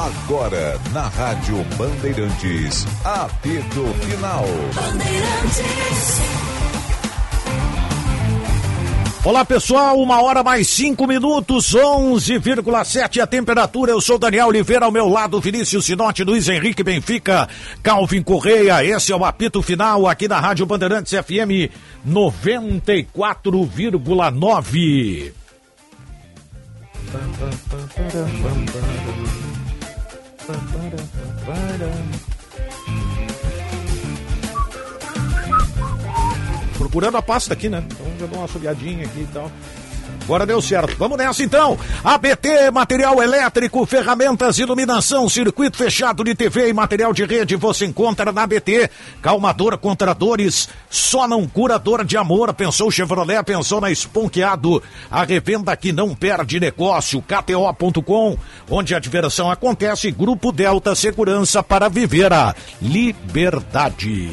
Agora, na Rádio Bandeirantes, apito final. Bandeirantes. Olá pessoal, uma hora mais cinco minutos, 11,7 a temperatura. Eu sou Daniel Oliveira, ao meu lado Vinícius Sinote, Luiz Henrique Benfica, Calvin Correia. Esse é o apito final aqui na Rádio Bandeirantes FM 94,9. Procurando a pasta aqui, né? Então já dou uma assobiadinha aqui e tal. Agora deu certo. Vamos nessa então. ABT, material elétrico, ferramentas, iluminação, circuito fechado de TV e material de rede você encontra na ABT. Calmador contra dores, só não curador de amor. Pensou Chevrolet, pensou na Esponqueado. A revenda que não perde negócio. KTO.com, onde a diversão acontece. Grupo Delta Segurança para viver a liberdade.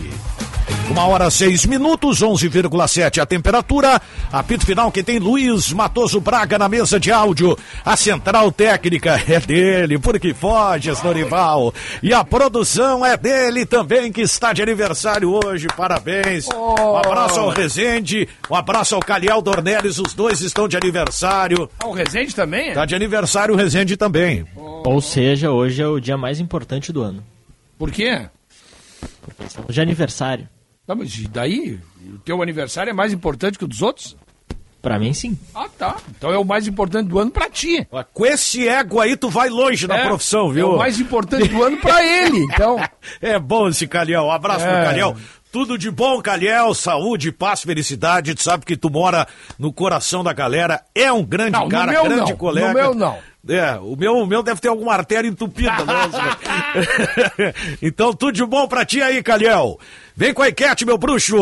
Uma hora seis minutos, 11,7 a temperatura. Apito final que tem Luiz Matoso Braga na mesa de áudio. A central técnica é dele, porque foge, Norival. E a produção é dele também, que está de aniversário hoje. Parabéns. Oh. Um abraço ao Rezende, um abraço ao Caliel Dornelles, os dois estão de aniversário. Ah, o Rezende também? Está de aniversário o Rezende também. Oh. Ou seja, hoje é o dia mais importante do ano. Por quê? Porque de aniversário. Tá, mas e daí? O teu aniversário é mais importante que o dos outros? Pra mim, sim. Ah, tá. Então é o mais importante do ano pra ti. Com esse ego aí, tu vai longe é, na profissão, viu? É o mais importante do ano pra ele, então. é bom esse Calhão. Um abraço é. pro Calhão. Tudo de bom, Calhel, saúde, paz, felicidade. Tu sabe que tu mora no coração da galera. É um grande não, cara, grande não. colega. No meu não. É, o meu, o meu deve ter alguma artéria entupida. né? então, tudo de bom pra ti aí, Calhel. Vem com a enquete, meu bruxo!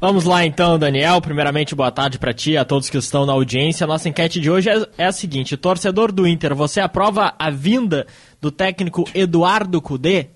Vamos lá então, Daniel. Primeiramente, boa tarde para ti, a todos que estão na audiência. Nossa enquete de hoje é, é a seguinte: torcedor do Inter, você aprova a vinda do técnico Eduardo Cudê?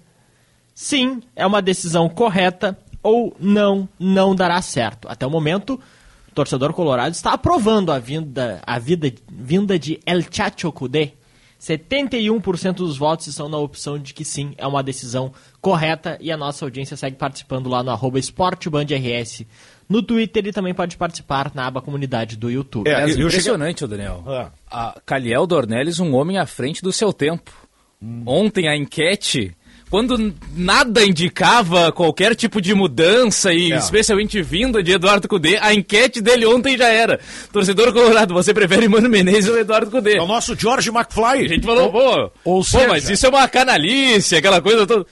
Sim, é uma decisão correta ou não, não dará certo. Até o momento, o torcedor colorado está aprovando a vinda, a vida, vinda de El Chacho Cudê 71% dos votos estão na opção de que sim, é uma decisão correta e a nossa audiência segue participando lá no arroba esportebandrs no Twitter e também pode participar na aba comunidade do YouTube. É, é impressionante, cheguei... Daniel. Ah. A Caliel Dornelles, um homem à frente do seu tempo. Hum. Ontem a enquete quando nada indicava qualquer tipo de mudança e é. especialmente vinda de Eduardo Cudê, a enquete dele ontem já era. Torcedor colorado, você prefere Mano Menezes ou Eduardo Cudê? É o nosso George McFly. A gente falou, pô, ou seja... pô, mas isso é uma canalice, aquela coisa toda.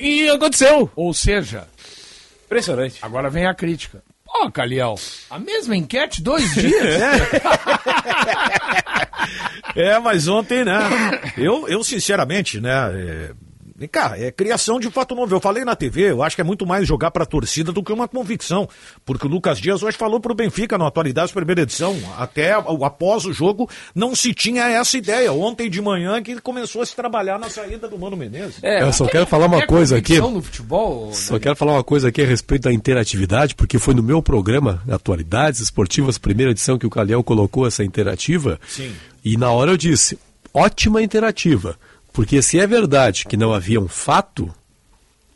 E aconteceu. Ou seja, impressionante. Agora vem a crítica. Ó, oh, Caliel, a mesma enquete, dois dias. é, mas ontem, né? Eu, eu sinceramente, né? É Vem cá, é criação de fato novo. Eu falei na TV, eu acho que é muito mais jogar para a torcida do que uma convicção. Porque o Lucas Dias hoje falou para o Benfica na atualidade, primeira edição, até após o jogo, não se tinha essa ideia. Ontem de manhã que começou a se trabalhar na saída do Mano Menezes. É, eu só quero falar uma coisa aqui. No futebol, só quero falar uma coisa aqui a respeito da interatividade, porque foi no meu programa Atualidades Esportivas, primeira edição, que o Calhão colocou essa interativa. Sim. E na hora eu disse: ótima interativa porque se é verdade que não havia um fato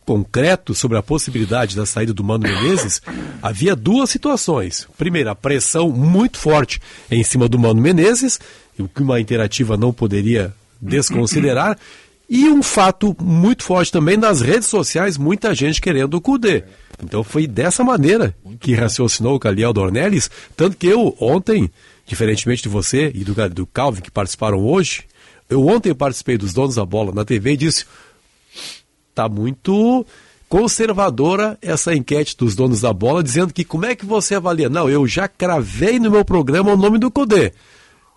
concreto sobre a possibilidade da saída do Mano Menezes, havia duas situações. Primeiro, a pressão muito forte em cima do Mano Menezes, o que uma interativa não poderia desconsiderar, e um fato muito forte também nas redes sociais, muita gente querendo o Cudê. Então foi dessa maneira que raciocinou o Caliel Dornelles, tanto que eu ontem, diferentemente de você e do, do Calvin que participaram hoje, eu ontem participei dos donos da bola na TV e disse: tá muito conservadora essa enquete dos donos da bola, dizendo que como é que você avalia? Não, eu já cravei no meu programa o nome do Codê.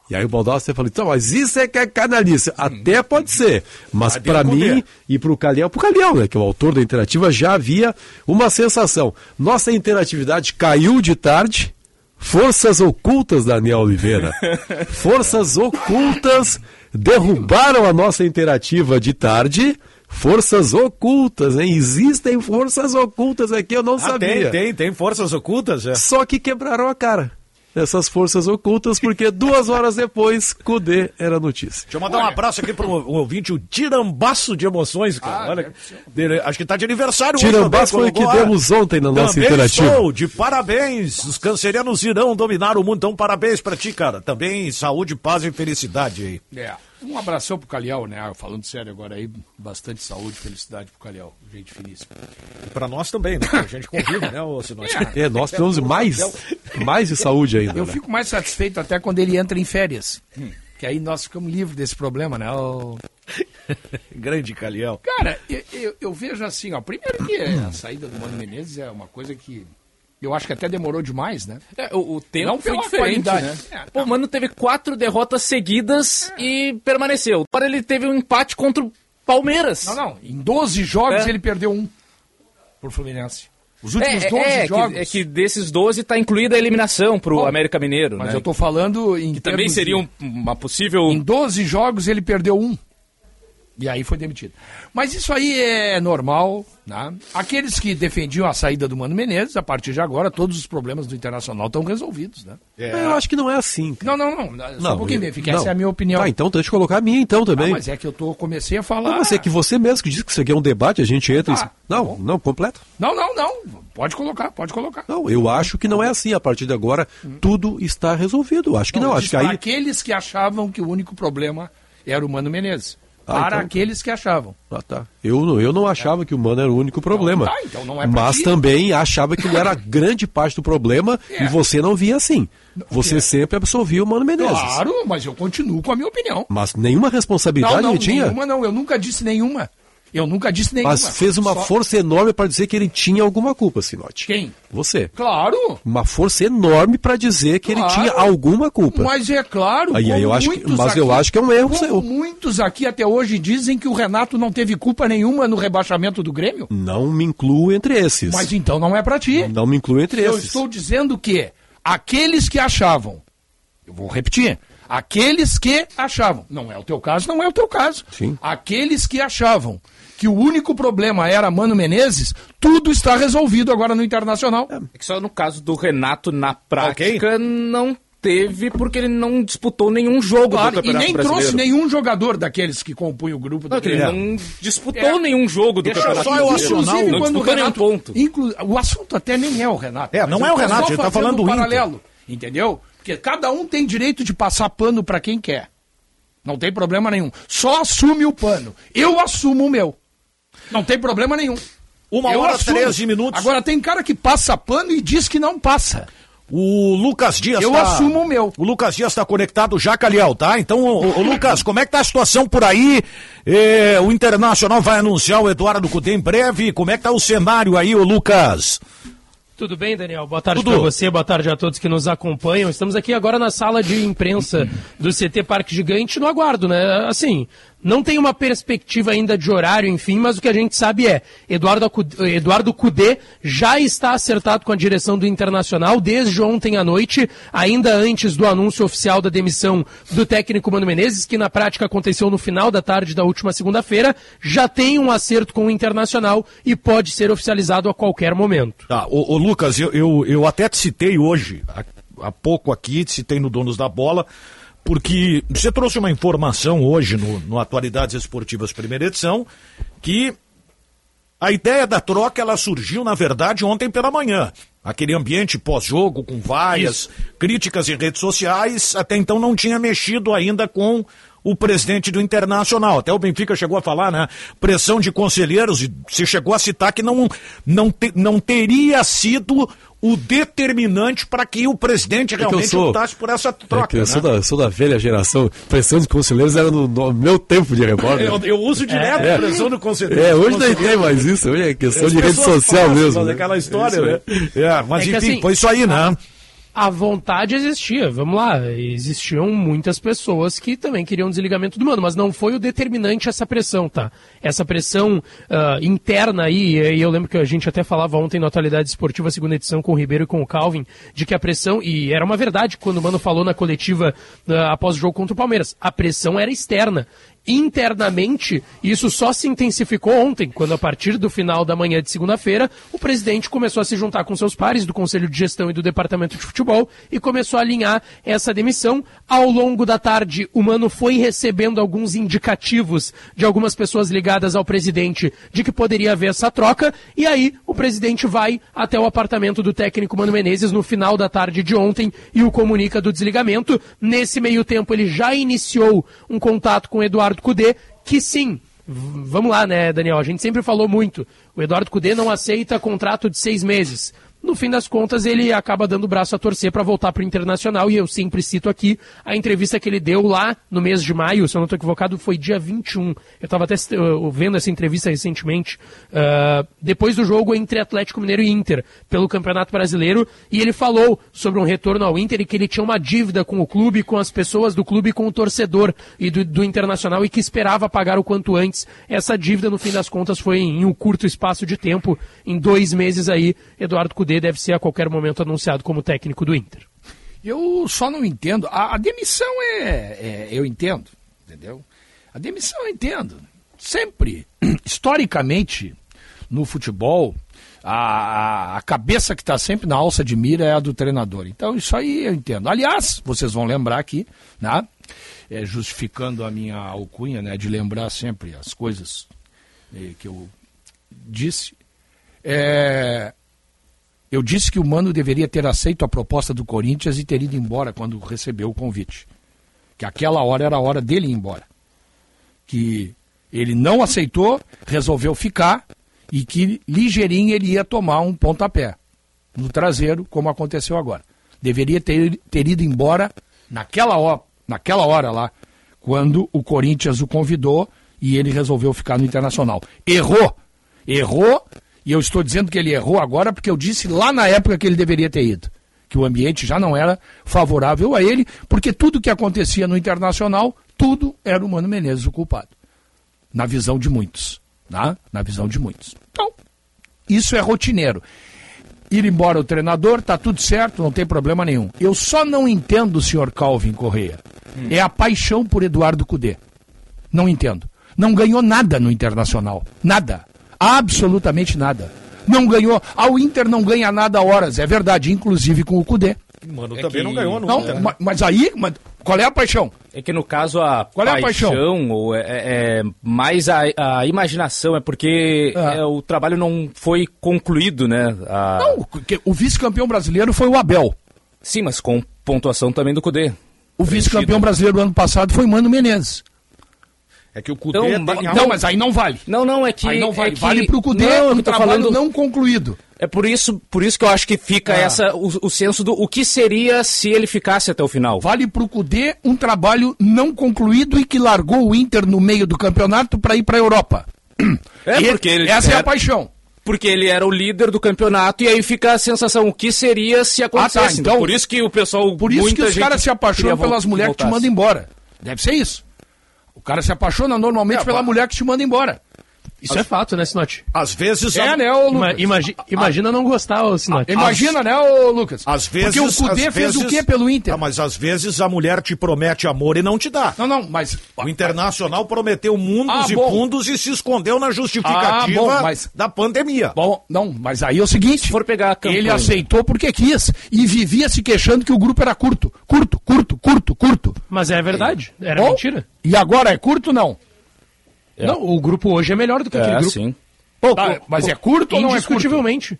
E aí o Baldassi falou, então, mas isso é que é canalice. Até pode ser, mas para mim e para o Calhão, para o Calhão, né, que é o autor da interativa, já havia uma sensação. Nossa interatividade caiu de tarde, forças ocultas, Daniel Oliveira. Forças ocultas derrubaram a nossa interativa de tarde. Forças ocultas, hein? Existem forças ocultas aqui, eu não ah, sabia. Tem, tem, tem forças ocultas? É. Só que quebraram a cara. essas forças ocultas, porque duas horas depois, Cudê era notícia. Deixa eu mandar um abraço aqui para o ouvinte, o Tirambaço de Emoções, cara. Ah, Olha, dele, acho que está de aniversário Tirambaço hoje. Tirambaço foi o que demos ontem na nossa interativa. De parabéns. Os cancerianos irão dominar o mundo. Então, parabéns para ti, cara. Também saúde, paz e felicidade aí. É. Um abração pro Calhau, né? Falando sério agora aí, bastante saúde, felicidade pro Calhau, gente finíssima. E pra nós também, né? A gente convive, né, ô É, é nós temos mais, mais de saúde ainda. Eu né? fico mais satisfeito até quando ele entra em férias. Hum. Que aí nós ficamos livres desse problema, né? O... Grande Calhau. Cara, eu, eu, eu, vejo assim, ó. Primeiro que a saída do Mano Menezes é uma coisa que eu acho que até demorou demais, né? É, o, o, tempo Não foi diferente, né? É, tá. O Mano teve quatro derrotas seguidas é. e permaneceu. Agora ele teve um empate contra o Palmeiras. Não, não. Em 12 jogos é. ele perdeu um por Fluminense. Os últimos é, 12 é, jogos. Que, é que desses 12 está incluída a eliminação pro Bom, América Mineiro. Mas né? eu tô falando em. Que também seria de... uma possível. Em 12 jogos ele perdeu um. E aí foi demitido. Mas isso aí é normal. Né? Aqueles que defendiam a saída do Mano Menezes, a partir de agora, todos os problemas do Internacional estão resolvidos. Né? É. Eu acho que não é assim. Cara. Não, não, não. Só não, um pouquinho, eu, Essa é a minha opinião. Ah, então deixa eu colocar a minha então também. Ah, mas é que eu tô, comecei a falar. Não, mas é que você mesmo que disse que isso aqui é um debate, a gente entra. Ah, e... Não, tá não, completo. Não, não, não. Pode colocar, pode colocar. Não, eu acho que não é assim. A partir de agora, hum. tudo está resolvido. Acho que não. não acho que aí... Aqueles que achavam que o único problema era o Mano Menezes. Ah, para então... aqueles que achavam. Ah, tá. Eu, eu não achava é. que o Mano era o único problema. Tá, então não é mas ti. também achava que ele era grande parte do problema é. e você não via assim. Você sempre absolvia o Mano Menezes. Claro, mas eu continuo com a minha opinião. Mas nenhuma responsabilidade não, não, ele tinha? Nenhuma não, eu nunca disse nenhuma. Eu nunca disse nenhuma. Mas fez uma Só... força enorme para dizer que ele tinha alguma culpa, Sinote. Quem? Você. Claro. Uma força enorme para dizer que claro. ele tinha alguma culpa. Mas é claro. Aí, aí eu acho que, mas aqui, eu acho que é um erro seu. Muitos aqui até hoje dizem que o Renato não teve culpa nenhuma no rebaixamento do Grêmio. Não me incluo entre esses. Mas então não é para ti. Não, não me incluo entre eu esses. Eu estou dizendo que aqueles que achavam, eu vou repetir, aqueles que achavam, não é o teu caso, não é o teu caso. Sim. Aqueles que achavam que o único problema era Mano Menezes, tudo está resolvido agora no Internacional. É que só no caso do Renato, na prática, okay. não teve porque ele não disputou nenhum jogo claro, do Campeonato E nem Brasileiro. trouxe nenhum jogador daqueles que compunham o grupo do não, Ele não disputou é. nenhum jogo do Deixa Campeonato só eu acionar não quando o Renato, nenhum ponto. Inclu... O assunto até nem é o Renato. É, não é o Renato, ele está falando do paralelo, Inter. entendeu? Porque cada um tem direito de passar pano para quem quer. Não tem problema nenhum. Só assume o pano. Eu assumo o meu. Não tem problema nenhum. Uma eu hora assumo. 13 minutos. Agora tem cara que passa pano e diz que não passa. O Lucas Dias Eu tá... assumo o meu. O Lucas Dias está conectado já, Caliel, tá? Então, o, o, Lucas, como é que tá a situação por aí? É, o Internacional vai anunciar o Eduardo Cudê em breve. Como é que tá o cenário aí, o Lucas? Tudo bem, Daniel? Boa tarde para você, boa tarde a todos que nos acompanham. Estamos aqui agora na sala de imprensa do CT Parque Gigante no aguardo, né? Assim, não tem uma perspectiva ainda de horário, enfim, mas o que a gente sabe é, Eduardo, Eduardo Cudê já está acertado com a direção do Internacional desde ontem à noite, ainda antes do anúncio oficial da demissão do técnico Mano Menezes, que na prática aconteceu no final da tarde da última segunda-feira, já tem um acerto com o Internacional e pode ser oficializado a qualquer momento. Tá, ô, ô Lucas, eu, eu, eu até te citei hoje, há, pouco aqui, te citei no Donos da Bola, porque você trouxe uma informação hoje no, no Atualidades Esportivas primeira edição que a ideia da troca ela surgiu na verdade ontem pela manhã. Aquele ambiente pós-jogo com várias Isso. críticas em redes sociais, até então não tinha mexido ainda com o presidente do Internacional. Até o Benfica chegou a falar, né? Pressão de conselheiros, e se chegou a citar que não, não, te, não teria sido o determinante para que o presidente é realmente sou, optasse por essa troca. É eu né? sou, da, sou da velha geração. Pressão de conselheiros era no, no meu tempo de repórter. Eu, eu uso direto é, pressão do conselheiro. É, hoje não tem mais isso. Hoje é questão de rede social mesmo. Né? Aquela história, né? É, mas é enfim, assim, foi isso aí, né? A vontade existia, vamos lá, existiam muitas pessoas que também queriam desligamento do mano, mas não foi o determinante essa pressão, tá? Essa pressão uh, interna aí, e eu lembro que a gente até falava ontem na Atualidade Esportiva, segunda edição, com o Ribeiro e com o Calvin, de que a pressão, e era uma verdade quando o Mano falou na coletiva uh, após o jogo contra o Palmeiras, a pressão era externa internamente, isso só se intensificou ontem, quando a partir do final da manhã de segunda-feira, o presidente começou a se juntar com seus pares do Conselho de Gestão e do Departamento de Futebol e começou a alinhar essa demissão. Ao longo da tarde, o Mano foi recebendo alguns indicativos de algumas pessoas ligadas ao presidente de que poderia haver essa troca, e aí o presidente vai até o apartamento do técnico Mano Menezes no final da tarde de ontem e o comunica do desligamento. Nesse meio tempo, ele já iniciou um contato com o Eduardo Cudê, que sim, vamos lá, né, Daniel? A gente sempre falou muito. O Eduardo Cudê não aceita contrato de seis meses no fim das contas, ele acaba dando braço a torcer para voltar para o Internacional. E eu sempre cito aqui a entrevista que ele deu lá no mês de maio, se eu não estou equivocado, foi dia 21. Eu estava até vendo essa entrevista recentemente, uh, depois do jogo entre Atlético Mineiro e Inter, pelo Campeonato Brasileiro. E ele falou sobre um retorno ao Inter e que ele tinha uma dívida com o clube, com as pessoas do clube, com o torcedor e do, do Internacional e que esperava pagar o quanto antes. Essa dívida, no fim das contas, foi em um curto espaço de tempo, em dois meses aí, Eduardo Cudê Deve ser a qualquer momento anunciado como técnico do Inter. Eu só não entendo. A, a demissão é, é, Eu entendo, entendeu? A demissão eu entendo. Sempre, historicamente, no futebol, a, a cabeça que está sempre na alça de mira é a do treinador. Então, isso aí eu entendo. Aliás, vocês vão lembrar aqui, né? É, justificando a minha alcunha, né? De lembrar sempre as coisas é, que eu disse. É, eu disse que o Mano deveria ter aceito a proposta do Corinthians e ter ido embora quando recebeu o convite. Que aquela hora era a hora dele ir embora. Que ele não aceitou, resolveu ficar e que ligeirinho ele ia tomar um pontapé no traseiro, como aconteceu agora. Deveria ter, ter ido embora naquela hora, naquela hora lá, quando o Corinthians o convidou e ele resolveu ficar no Internacional. Errou! Errou e eu estou dizendo que ele errou agora porque eu disse lá na época que ele deveria ter ido. Que o ambiente já não era favorável a ele, porque tudo que acontecia no Internacional, tudo era o Mano Menezes o culpado. Na visão de muitos. Tá? Na visão de muitos. Então, isso é rotineiro. Ir embora o treinador, tá tudo certo, não tem problema nenhum. Eu só não entendo o senhor Calvin Correia. Hum. É a paixão por Eduardo Cudê. Não entendo. Não ganhou nada no Internacional. Nada. Absolutamente nada. Não ganhou. Ao Inter não ganha nada a horas, é verdade, inclusive com o Cudê. Mano, é também que... não ganhou no não, Inter. Mas, mas aí, mas qual é a paixão? É que no caso a qual é paixão, a paixão? Ou é, é, é mais a, a, imaginação, é porque ah. é, o trabalho não foi concluído, né? A... Não, o vice-campeão brasileiro foi o Abel. Sim, mas com pontuação também do Cudê. O vice-campeão brasileiro do ano passado foi Mano Menezes. É que o Cudê então, tem Não, mas aí não vale. Não, não, é que... Aí não vale. É que... Vale pro Cudê não, um trabalho falando... não concluído. É por isso, por isso que eu acho que fica ah. essa, o, o senso do o que seria se ele ficasse até o final. Vale pro Cudê um trabalho não concluído e que largou o Inter no meio do campeonato para ir para a Europa. É porque ele, essa era... é a paixão porque ele era o líder do campeonato e aí fica a sensação o que seria se acontecesse. Ah, tá, então, por isso que o pessoal por isso que os caras se apaixonam pelas mulheres que te mandam embora. Deve ser isso cara se apaixona normalmente é, pela mulher que te manda embora. Isso As... é fato, né, Sinote? Às vezes. É, a... né, ô Lucas? imagi... Imagina a... não gostar, ô Sinote. Imagina, As... né, ô Lucas? Às vezes. Porque o Cudê fez vezes... o quê pelo Inter? Ah, mas às vezes a mulher te promete amor e não te dá. Não, não, mas. O Internacional prometeu mundos ah, e fundos e se escondeu na justificativa ah, bom, mas... da pandemia. Bom, não, mas aí é o seguinte. Se for pegar a campanha... Ele aceitou porque quis e vivia se queixando que o grupo era curto. Curto, curto, curto, curto. Mas é verdade. Era bom, mentira. E agora é curto não? É. Não, o grupo hoje é melhor do que aquele é, grupo. Sim. Pouco, tá, mas é curto ou não é Indiscutivelmente.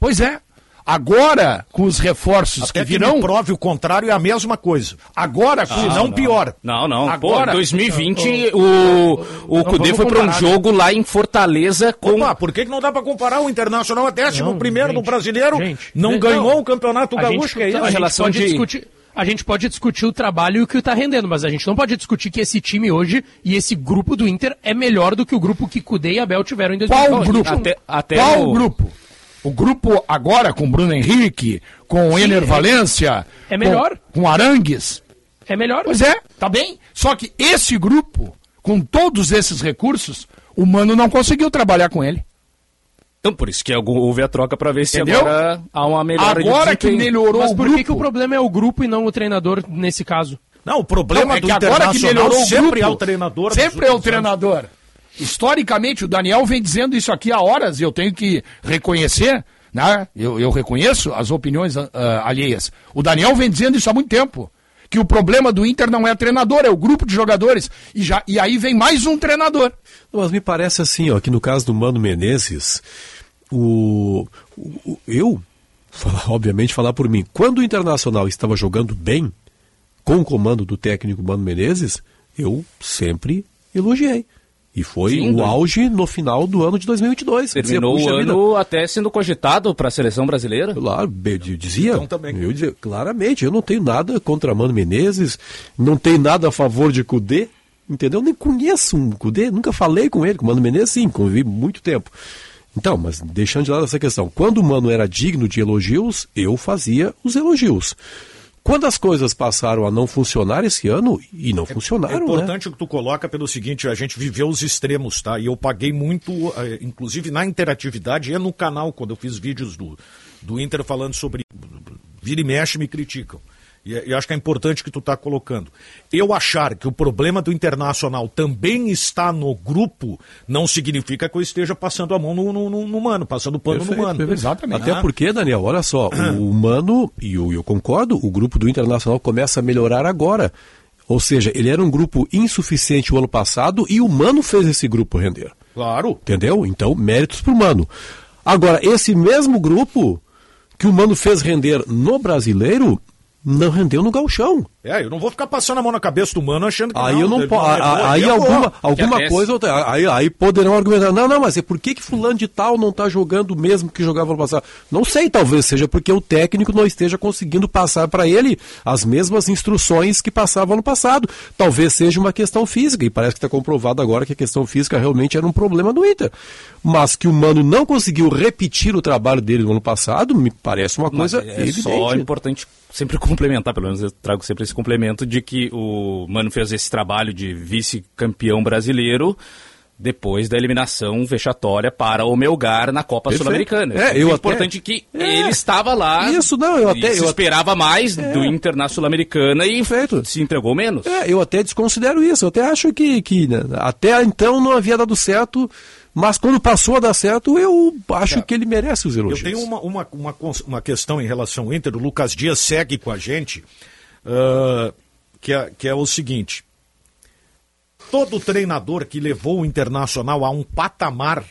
Pois é. Agora, com os reforços Até que virão... Que prove o contrário, é a mesma coisa. Agora, ah, não, não, pior. Não, não. Agora, Pô, 2020, o, o Cudê foi para um jogo lá em Fortaleza com... Opa, por que, que não dá para comparar o Internacional é décimo primeiro gente, no Brasileiro? Gente, não ganhou não, o Campeonato Gaúcho, gente, que é isso? A, a relação de... discutir a gente pode discutir o trabalho e o que está rendendo, mas a gente não pode discutir que esse time hoje e esse grupo do Inter é melhor do que o grupo que Cudê e Abel tiveram em 2019. Qual grupo? Até, até Qual o... grupo? O grupo agora com Bruno Henrique, com Sim, Ener é, Valência, é melhor. Com, com Arangues. É melhor. Pois é, tá bem. Só que esse grupo, com todos esses recursos, o Mano não conseguiu trabalhar com ele. Então, por isso que houve a troca para ver se Entendeu? agora há uma melhora Agora que melhorou Mas o por que, que o problema é o grupo e não o treinador nesse caso? Não, o problema não, é que agora que melhorou o sempre grupo, é o treinador. Sempre é o treinador. Historicamente, o Daniel vem dizendo isso aqui há horas e eu tenho que reconhecer, né? Eu, eu reconheço as opiniões uh, alheias. O Daniel vem dizendo isso há muito tempo. Que o problema do Inter não é treinador, é o grupo de jogadores. E, já, e aí vem mais um treinador. Mas me parece assim, ó, que no caso do Mano Menezes, o, o eu, obviamente falar por mim, quando o Internacional estava jogando bem, com o comando do técnico Mano Menezes, eu sempre elogiei. E foi Sim, o auge no final do ano de 2022. Terminou dizia, o ano vida. até sendo cogitado para a seleção brasileira. Claro, eu dizia, então, também. eu dizia, claramente, eu não tenho nada contra Mano Menezes, não tenho nada a favor de Cudê, entendeu? Nem conheço um Cudê, nunca falei com ele, com o Mano Menezes sim, convivi muito tempo. Então, mas deixando de lado essa questão, quando o Mano era digno de elogios, eu fazia os elogios. Quando as coisas passaram a não funcionar esse ano, e não é, funcionaram. É importante né? o que tu coloca pelo seguinte: a gente viveu os extremos, tá? E eu paguei muito, eh, inclusive na interatividade e no canal, quando eu fiz vídeos do, do Inter falando sobre. Vira e mexe me criticam. E, e acho que é importante que tu está colocando. Eu achar que o problema do Internacional também está no grupo, não significa que eu esteja passando a mão no, no, no, no Mano, passando o pano perfeito, no Mano. Perfeito. Exatamente. Até ah. porque, Daniel, olha só, o Mano, e eu, eu concordo, o grupo do Internacional começa a melhorar agora. Ou seja, ele era um grupo insuficiente o ano passado e o Mano fez esse grupo render. Claro. Entendeu? Então, méritos para o Mano. Agora, esse mesmo grupo que o Mano fez render no brasileiro não rendeu no galchão. É, eu não vou ficar passando a mão na cabeça do mano achando que aí não, eu não posso. Aí, aí alguma, alguma coisa, aí, aí poderão argumentar, não, não, mas é por que, que fulano de tal não está jogando mesmo que jogava no passado? Não sei, talvez seja porque o técnico não esteja conseguindo passar para ele as mesmas instruções que passavam no passado. Talvez seja uma questão física, e parece que está comprovado agora que a questão física realmente era um problema do Inter. Mas que o Mano não conseguiu repetir o trabalho dele no ano passado, me parece uma coisa mas é evidente. só importante sempre complementar, pelo menos eu trago sempre esse complemento de que o Mano fez esse trabalho de vice-campeão brasileiro depois da eliminação vexatória para o Melgar na Copa Sul-Americana. É, eu é importante que é, ele estava lá. Isso não, eu até se eu esperava até, mais é, do Internacional Americana e Perfeito. se entregou menos. É, eu até desconsidero isso. Eu até acho que, que né, até então não havia dado certo. Mas quando passou a dar certo, eu acho é. que ele merece os elogios. Eu tenho uma, uma, uma, uma questão em relação ao Inter. O Lucas Dias segue com a gente. Uh, que é, que é o seguinte: todo treinador que levou o Internacional a um patamar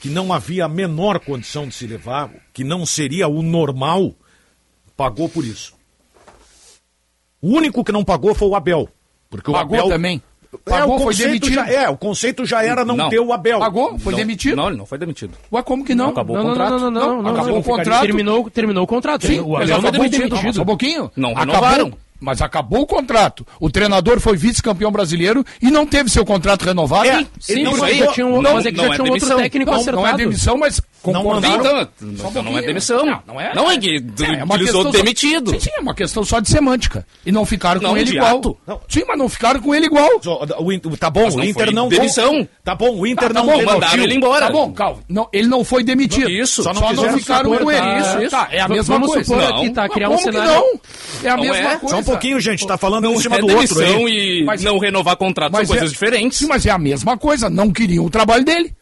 que não havia a menor condição de se levar, que não seria o normal, pagou por isso. O único que não pagou foi o Abel. Porque pagou o Abel também. Pagou, é, foi demitido. Já, é, o conceito já era não, não. ter o Abel. Pagou? Foi não, demitido? Não, ele não foi demitido. Ué, como que não? não acabou não, o contrato. Não, não, não, não. acabou o contrato. Terminou, terminou o contrato. Sim, o Abel não foi demitido. Só um pouquinho. Não renovaram. Acabou, mas acabou o contrato. O treinador foi vice-campeão brasileiro e não teve seu contrato renovado. É, sim, não, mas, é tinha um, não, mas é que já é tinha um outro técnico não, acertado. Não é demissão, mas concordaram. Então, então, não é demissão. Não, não é. Não é que é, é uma questão demitido. Sim, sim, é uma questão só de semântica. E não ficaram com ele igual. Sim, mas não ficaram com ele igual. Tá bom, o Inter não... Demissão. Tá bom, o Inter não... Mandaram ele embora. Tá bom, calma. Ele não foi demitido. Isso. Só não ficaram com ele. Isso, isso. Tá, é a mesma coisa. Vamos supor aqui, tá? Criar um cenário... não? É a mesma coisa. Um pouquinho, gente. Tá falando um em cima do outro aí. e mas, não renovar contrato são coisas é, diferentes. Sim, mas é a mesma coisa. Não queriam o trabalho dele.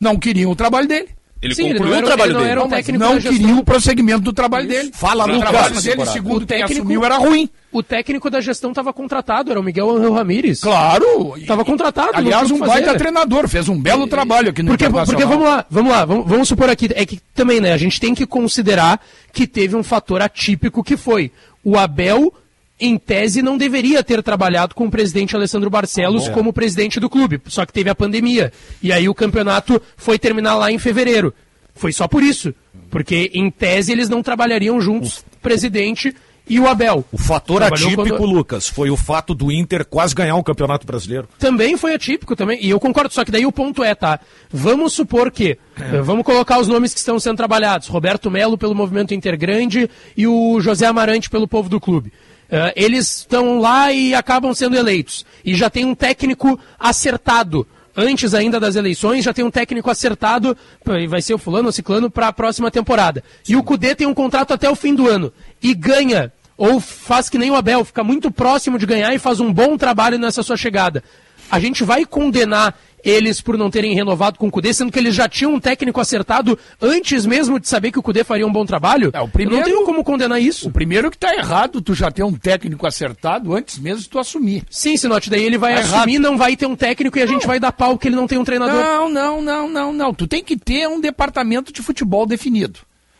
Não queriam o trabalho dele. Ele Sim, concluiu ele o trabalho dele. Não, não queria o prosseguimento do trabalho Isso. dele. Fala no trabalho dele, segundo o técnico, assumiu, era ruim. O técnico da gestão estava contratado, era o Miguel Angel Ramírez. Claro! Estava contratado. Aliás, um baita treinador, fez um belo trabalho aqui no porque, porque vamos lá, vamos lá, vamos, vamos supor aqui, é que também, né, a gente tem que considerar que teve um fator atípico que foi o Abel em tese, não deveria ter trabalhado com o presidente Alessandro Barcelos ah, como presidente do clube, só que teve a pandemia. E aí o campeonato foi terminar lá em fevereiro. Foi só por isso. Porque, em tese, eles não trabalhariam juntos, presidente e o Abel. O fator atípico, quando... Lucas, foi o fato do Inter quase ganhar o Campeonato Brasileiro. Também foi atípico, também. E eu concordo, só que daí o ponto é, tá? Vamos supor que. É. Vamos colocar os nomes que estão sendo trabalhados. Roberto Melo pelo Movimento Intergrande e o José Amarante pelo povo do clube. Uh, eles estão lá e acabam sendo eleitos. E já tem um técnico acertado. Antes ainda das eleições, já tem um técnico acertado, e vai ser o fulano ou ciclano, para a próxima temporada. E o Cudê tem um contrato até o fim do ano. E ganha Ou faz que nem o Abel, fica muito próximo de ganhar e faz um bom trabalho nessa sua chegada. A gente vai condenar eles por não terem renovado com o Cudê, sendo que eles já tinham um técnico acertado antes mesmo de saber que o Cudê faria um bom trabalho? É, o primeiro, Eu não tenho como condenar isso. O primeiro que tá errado, tu já ter um técnico acertado antes mesmo de tu assumir. Sim, Sinote, daí ele vai Tá assumir, errado. não vai ter um técnico e a gente vai dar pau que ele não tem um treinador. Não, não, não, não, não. Tu tem que ter um departamento de futebol definido.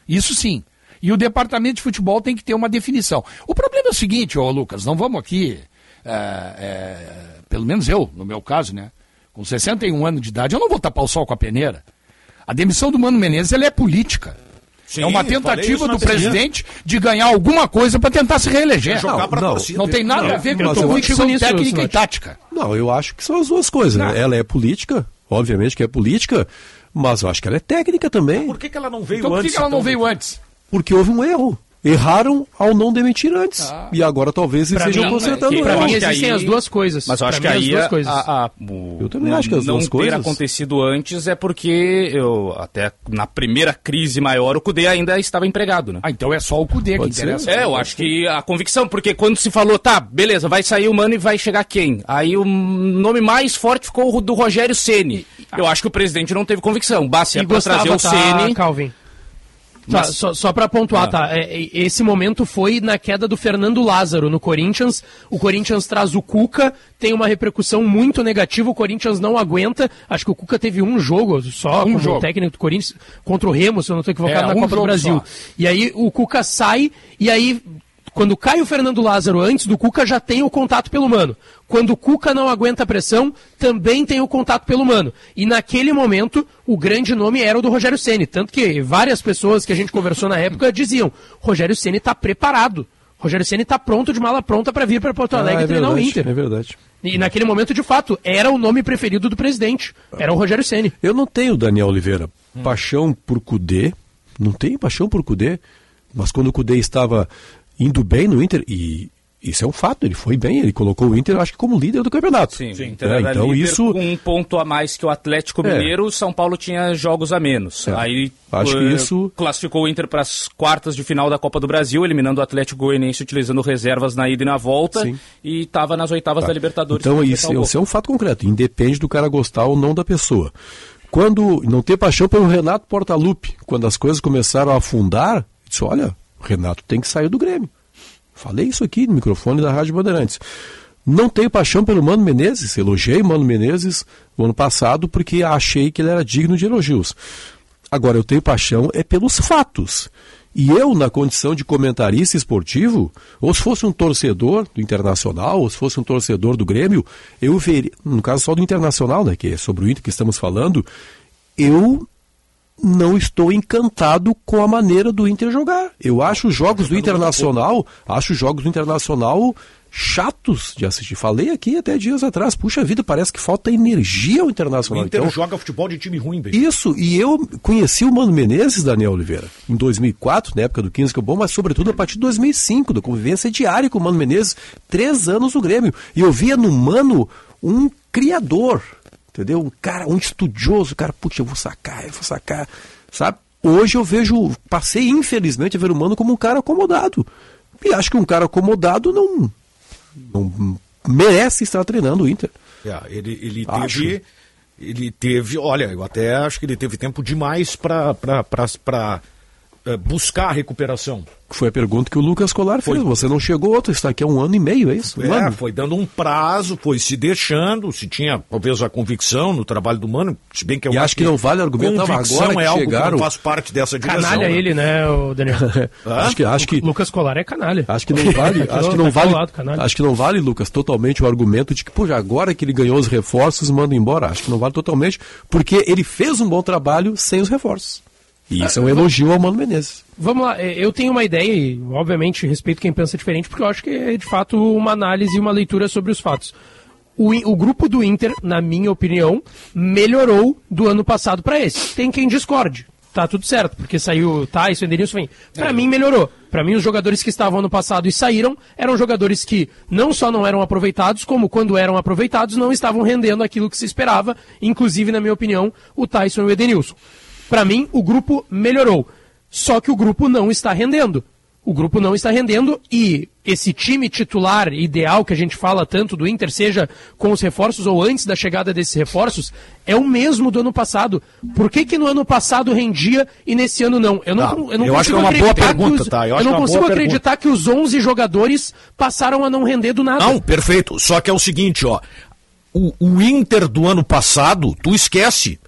Isso sim. E o departamento de futebol tem que ter uma definição. O problema é o seguinte, ô Lucas, não vamos aqui, é, é, pelo menos eu, no meu caso, né? Com 61 anos de idade, eu não vou tapar o sol com a peneira. A demissão do Mano Menezes ela é política. Sim, é uma tentativa do presidente de ganhar alguma coisa para tentar se reeleger. Jogar pra não, torcida. Não tem nada Não, a ver com eu convicção nisso, técnica e tática. Não, eu acho que são as duas coisas. né? Ela é política, obviamente que é política, mas eu acho que ela é técnica também. Por que, que ela não veio Então por que antes? que ela não então? veio antes? Porque houve um erro. Erraram ao não demitir antes. Ah. E agora talvez eles estejam consertando erro. mim existem aí- as duas coisas. Mas eu acho que Pra aí as duas a- coisas. a- a- o- Eu também não- acho que as não duas ter coisas. acontecido antes é porque eu até na primeira crise maior o Cudê ainda estava empregado, né? Ah, então é só o Cudê que ser. interessa. É, eu acho que a convicção, porque quando se falou, tá, beleza, vai sair o Mano e vai chegar quem? Aí o nome mais forte ficou o do Rogério Ceni. Eu acho que o presidente não teve convicção. Basta E é trazer o tá, Ceni. Calvin? Mas- Tá, só, só pra pontuar, Ah. tá? é, é, esse momento foi na queda do Fernando Lázaro no Corinthians. O Corinthians traz o Cuca, tem uma repercussão muito negativa. O Corinthians não aguenta. Acho que o Cuca teve um jogo só Um jogo. técnico do Corinthians contra o Remo, se eu não estou equivocado, É, na um Copa do Brasil. só. E aí o Cuca sai, e aí quando cai o Fernando Lázaro antes do Cuca, já tem o contato pelo mano. Quando o Cuca não aguenta a pressão, também tem o contato pelo mano. E naquele momento, o grande nome era o do Rogério Ceni, tanto que várias pessoas que a gente conversou na época diziam: Rogério Ceni está preparado. Rogério Ceni está pronto de mala pronta para vir para Porto Alegre Ah, é e treinar o verdade, Inter. é verdade. E naquele momento, de fato, era o nome preferido do presidente. Era o Rogério Ceni. Eu não tenho, Daniel Oliveira, paixão por Cudê. Não tenho paixão por Cudê. Mas quando o Cudê estava indo bem no Inter, e isso é um fato, ele foi bem, ele colocou o Inter, acho que como líder do campeonato. Sim, É, Inter era então líder isso. com um ponto a mais que o Atlético É. Mineiro, o São Paulo tinha jogos a menos. É. Aí Acho que eh, isso- classificou o Inter para as quartas de final da Copa do Brasil, eliminando o Atlético Goianiense utilizando reservas na ida e na volta Sim. e estava nas oitavas Tá. da Libertadores. Então isso, o isso é um fato concreto, independe do cara gostar ou não da pessoa. Quando não ter paixão pelo Renato Portaluppi, quando as coisas começaram a afundar, disse, olha, Renato tem que sair do Grêmio. Falei isso aqui no microfone da Rádio Bandeirantes. Não tenho paixão pelo Mano Menezes, elogiei o Mano Menezes no ano passado porque achei que ele era digno de elogios. Agora, eu tenho paixão é pelos fatos. E eu, na condição de comentarista esportivo, ou se fosse um torcedor do Internacional, ou se fosse um torcedor do Grêmio, eu veria, no caso só do Internacional, né, que é sobre o Inter que estamos falando, eu não estou encantado com a maneira do Inter jogar. Eu acho os jogos do Internacional, acho os jogos do Internacional chatos de assistir. Falei aqui até dias atrás, puxa vida, parece que falta energia ao O Internacional. Inter Então, joga futebol de time ruim, velho. isso, e eu conheci o Mano Menezes, Daniel Oliveira, em 2004, na época do 15 que é bom, mas sobretudo a partir de 2005, da convivência diária com o Mano Menezes, três anos no Grêmio. E eu via no Mano um criador, entendeu? Um cara, um estudioso, cara, putz, eu vou sacar, eu vou sacar, sabe? Hoje eu vejo, passei infelizmente a ver o Mano como um cara acomodado. E acho que um cara acomodado não, não merece estar treinando o Inter. É, ele ele Acho. teve. Ele teve. Olha, eu até acho que ele teve tempo demais para buscar a recuperação. Foi a pergunta que o Lucas Colar fez. Você não chegou outro, está aqui há um ano e meio, é isso? Um É, ano? foi dando um prazo, foi se deixando, se tinha talvez a convicção no trabalho do Mano, se bem que eu E acho que não vale argumentar, agora que é algo que chegaram- não faz parte dessa direção. Canalha né? ele, né, o Daniel? acho que acho que Lucas Colar é canalha. acho que não vale, acho que não Tá vale, acho que não vale, Lucas, totalmente o argumento de que, pô, já agora que ele ganhou os reforços, manda embora. Acho que não vale totalmente, porque ele fez um bom trabalho sem os reforços. E isso é um elogio ao Mano Menezes. Vamos lá, eh, eu tenho uma ideia e, obviamente, respeito quem pensa diferente, porque eu acho que é, de fato, uma análise e uma leitura sobre os fatos. O, o grupo do Inter, na minha opinião, melhorou do ano passado para esse. Tem quem discorde. Tá tudo certo, porque saiu Tyson, Edenilson, vem. Pra mim, melhorou. Pra mim, os jogadores que estavam ano passado e saíram eram jogadores que não só não eram aproveitados, como quando eram aproveitados, não estavam rendendo aquilo que se esperava, inclusive, na minha opinião, o Tyson e o Edenilson. Pra mim, o grupo melhorou. Só que o grupo não está rendendo. O grupo não está rendendo e esse time titular ideal que a gente fala tanto do Inter, seja com os reforços ou antes da chegada desses reforços, é o mesmo do ano passado. Por que, que no ano passado rendia e nesse ano não? Eu não, Tá, eu não eu acho consigo que é uma boa acreditar que pergunta, os- tá? Eu Eu, é não uma consigo acreditar que os 11 jogadores passaram a não render do nada. Não, perfeito. Só que é o seguinte, ó. O, o Inter do ano passado, tu esquece.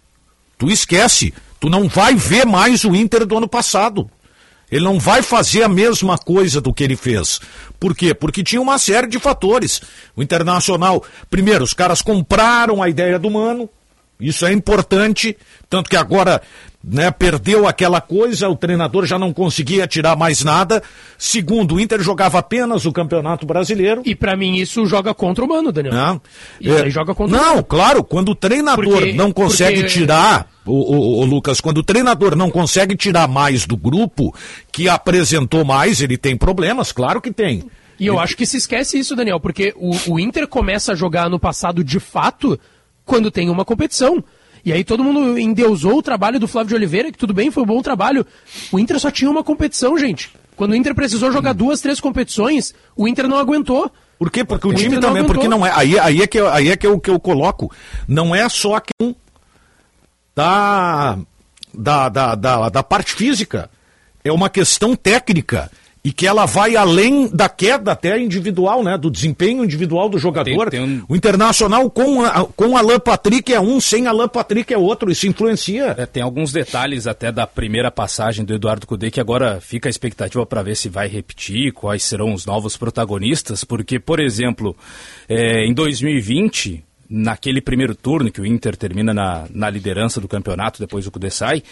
Tu esquece. Tu não vai ver mais o Inter do ano passado. Ele não vai fazer a mesma coisa do que ele fez. Por quê? Porque tinha uma série de fatores. O Internacional, primeiro, os caras compraram a ideia do Mano. Isso é importante. Tanto que agora né, perdeu aquela coisa, o treinador já não conseguia tirar mais nada. Segundo, o Inter jogava apenas o Campeonato Brasileiro. E pra mim isso joga contra o Mano, Daniel. Não, É, aí joga contra o não Mano. claro, quando o treinador Porque- não consegue porque- tirar, o, o- o Lucas, quando o treinador não consegue tirar mais do grupo, que apresentou mais, ele tem problemas, claro que tem. E eu acho que se esquece isso, Daniel, porque o, o Inter começa a jogar no passado de fato quando tem uma competição. E aí todo mundo endeusou o trabalho do Flávio de Oliveira, que tudo bem, foi um bom trabalho. O Inter só tinha uma competição, gente. Quando o Inter precisou jogar duas, três competições, o Inter não aguentou. Por quê? Porque o, O time também, aguentou. porque não é. Aí, aí é que, eu- aí é que eu, que eu coloco. Não é só a questão da, da, da, da, da parte física. É uma questão técnica. E que ela vai além da queda até individual, né? Do desempenho individual do jogador. Tem- tem um- O Internacional com, a, com Alan Patrick é um, sem Alan Patrick é outro. Isso influencia. É, tem alguns detalhes até da primeira passagem do Eduardo Cudê que agora fica a expectativa para ver se vai repetir, quais serão os novos protagonistas, porque, por exemplo, é, em 2020, naquele primeiro turno que o Inter termina na, na liderança do campeonato, depois o Cudê sai,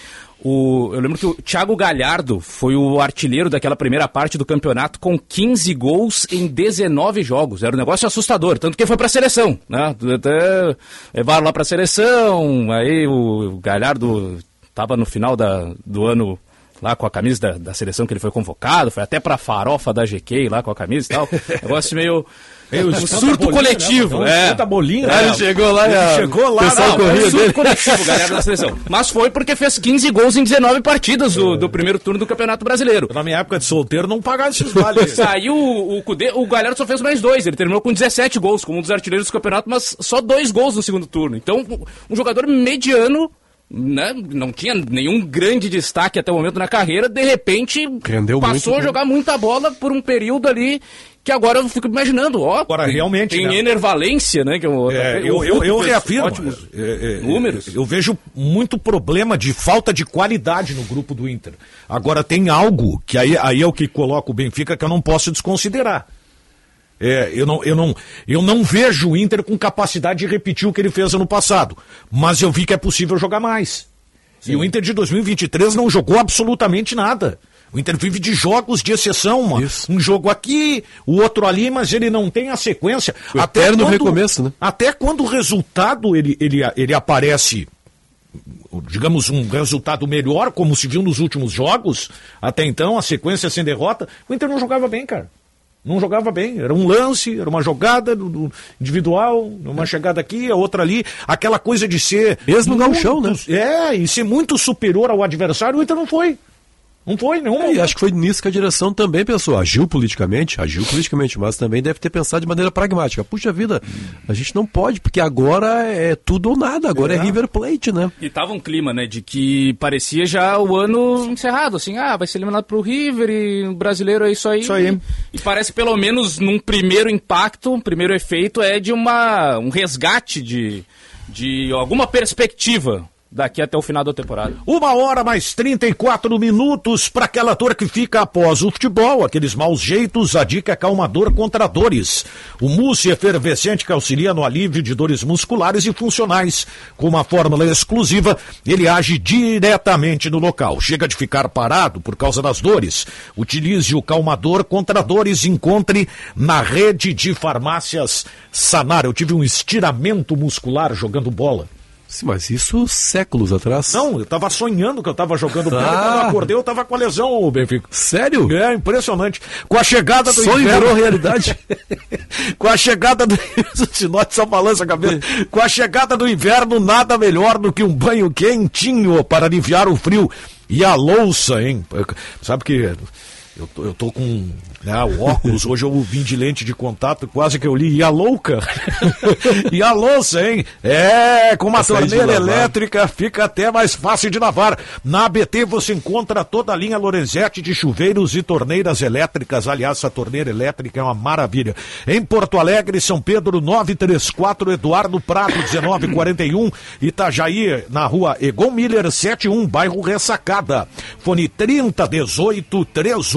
o, eu lembro que o Thiago Galhardo foi o artilheiro daquela primeira parte do campeonato com 15 gols em 19 jogos. Era um negócio assustador, tanto que foi para a seleção, né? Até levaram lá para a seleção, aí o Galhardo estava no final da, do ano lá com a camisa da, da seleção que ele foi convocado, foi até pra farofa da GK lá com a camisa e tal. Negócio meio. Um espanta surto bolinha, coletivo. né? é. Bolinha, É, né? ele chegou lá Ele a- chegou lá, pessoal não, é um dele. surto coletivo, galera da seleção. Mas foi porque fez 15 gols em 19 partidas do, do primeiro turno do Campeonato Brasileiro. Na minha época de solteiro não pagava esses vales. Saiu o, o Cudê, o Galhardo só fez mais dois. Ele terminou com 17 gols, como um dos artilheiros do campeonato, mas só dois gols no segundo turno. Então, um jogador mediano, né, não tinha nenhum grande destaque até o momento na carreira, de repente Rendeu passou muito, a né? jogar muita bola por um período ali que agora eu fico imaginando, ó. Agora, realmente, Tem né? enervalência, né? Que eu, É, o eu, eu, eu reafirmo. Ótimos é, é, números. Eu vejo muito problema de falta de qualidade no grupo do Inter. Agora tem algo que aí, aí é o que coloca o Benfica que eu não posso desconsiderar. É, eu, não, eu, não, eu não vejo o Inter com capacidade de repetir o que ele fez ano passado. Mas eu vi que é possível jogar mais. E o Inter de 2023 não jogou absolutamente nada. O Inter vive de jogos de exceção, uma- Isso. um jogo aqui, o outro ali, mas ele não tem a sequência. O eterno recomeço, né? Até quando o resultado ele, ele, ele aparece, digamos, um resultado melhor, como se viu nos últimos jogos, até então, a sequência sem derrota, o Inter não jogava bem, cara. Não jogava bem. Era um lance, era uma jogada do- do individual, uma chegada aqui, a outra ali. Aquela coisa de ser. Mesmo no gauchão, né? É, e ser muito superior ao adversário, o Inter não foi. Não foi, nenhum É, e acho que foi nisso que a direção também pensou. Agiu politicamente, agiu politicamente, mas também deve ter pensado de maneira pragmática. Puxa vida, a gente não pode, porque agora é tudo ou nada, agora é, River Plate, né? E tava um clima, né, de que parecia já o ano encerrado, assim, ah, vai ser eliminado pro River e o brasileiro é isso aí. Isso aí. E parece pelo menos num primeiro impacto, um primeiro efeito é de uma um resgate de de alguma perspectiva daqui até o final da temporada. Uma hora mais 34 minutos para aquela dor que fica após o futebol, aqueles maus jeitos, a dica é calmador contra dores. O mousse efervescente que auxilia no alívio de dores musculares e funcionais. Com uma fórmula exclusiva, ele age diretamente no local. Chega de ficar parado por causa das dores. Utilize o calmador contra dores, encontre na rede de farmácias Sanar. Eu tive um estiramento muscular jogando bola. Sim, mas isso séculos atrás. Não, eu tava sonhando que eu tava jogando bola, Ah. quando eu acordei eu tava com a lesão, o Benfica. Sério? É, impressionante. Com a chegada do Sonho inverno... virou realidade. com a chegada do... Sinote só balança a cabeça. Com a chegada do inverno, nada melhor do que um banho quentinho para aliviar o frio. E a louça, hein? Sabe que... Eu tô, eu tô com né, o óculos, hoje eu vim de lente de contato, quase que eu li, e a louca? e a louça, hein? É, com uma torneira elétrica fica até mais fácil de lavar. Na ABT você encontra toda a linha Lorenzetti de chuveiros e torneiras elétricas. Aliás, essa torneira elétrica é uma maravilha. Em Porto Alegre, São Pedro 934, Eduardo Prado 1941, Itajaí, na rua Egon Miller 71, bairro Ressacada. Fone 3018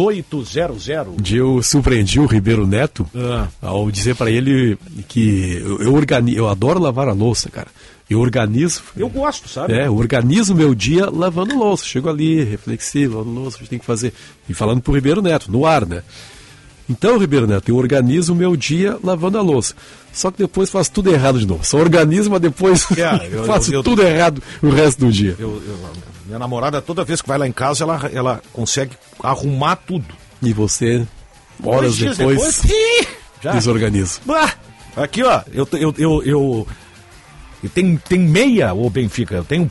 3800. De eu surpreendi o Ribeiro Neto ah. ao dizer para ele que eu, eu, organi eu adoro lavar a louça, cara. Eu organizo. Eu gosto, sabe? É, eu organizo meu dia lavando louça. Chego ali, reflexivo, lavando louça, a gente tem que fazer. E falando pro Ribeiro Neto, no ar, né? Então, Ribeiro Neto, eu organizo o meu dia lavando a louça. Só que depois faço tudo errado de novo. Só organizo, mas depois eu, faço eu, eu, tudo errado o resto do dia. minha namorada, toda vez que vai lá em casa, ela, ela consegue arrumar tudo. E você, horas depois, depois desorganiza. aqui, ó, eu, eu, eu, eu, tem, tem meia, ô Benfica, eu tenho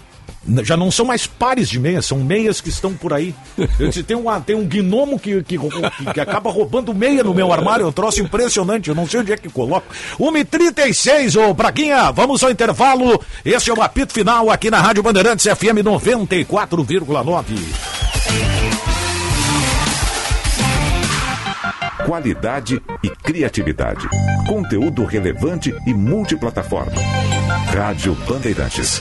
já não são mais pares de meias, são meias que estão por aí. Eu disse, tem, uma, tem um gnomo que, que, que, acaba roubando meia no meu armário, é um troço impressionante, eu não sei onde é que coloco. 1h36, ô Braguinha, vamos ao intervalo. Esse é o apito final aqui na Rádio Bandeirantes FM 94,9. Qualidade e criatividade. Conteúdo relevante e multiplataforma. Rádio Bandeirantes.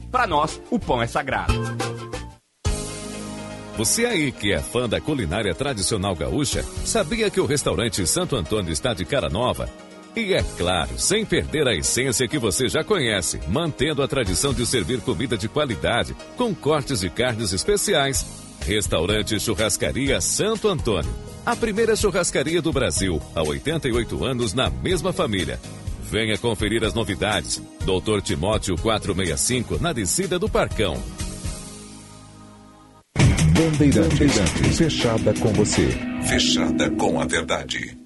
para nós, o pão é sagrado. Você aí que é fã da culinária tradicional gaúcha, sabia que o restaurante Santo Antônio está de cara nova? E é claro, sem perder a essência que você já conhece, mantendo a tradição de servir comida de qualidade, com cortes de carnes especiais. Restaurante Churrascaria Santo Antônio. A primeira churrascaria do Brasil, há 88 anos na mesma família Venha conferir as novidades. Doutor Timóteo 465, na descida do Parcão. Bandeirantes, fechada com você. Fechada com a verdade.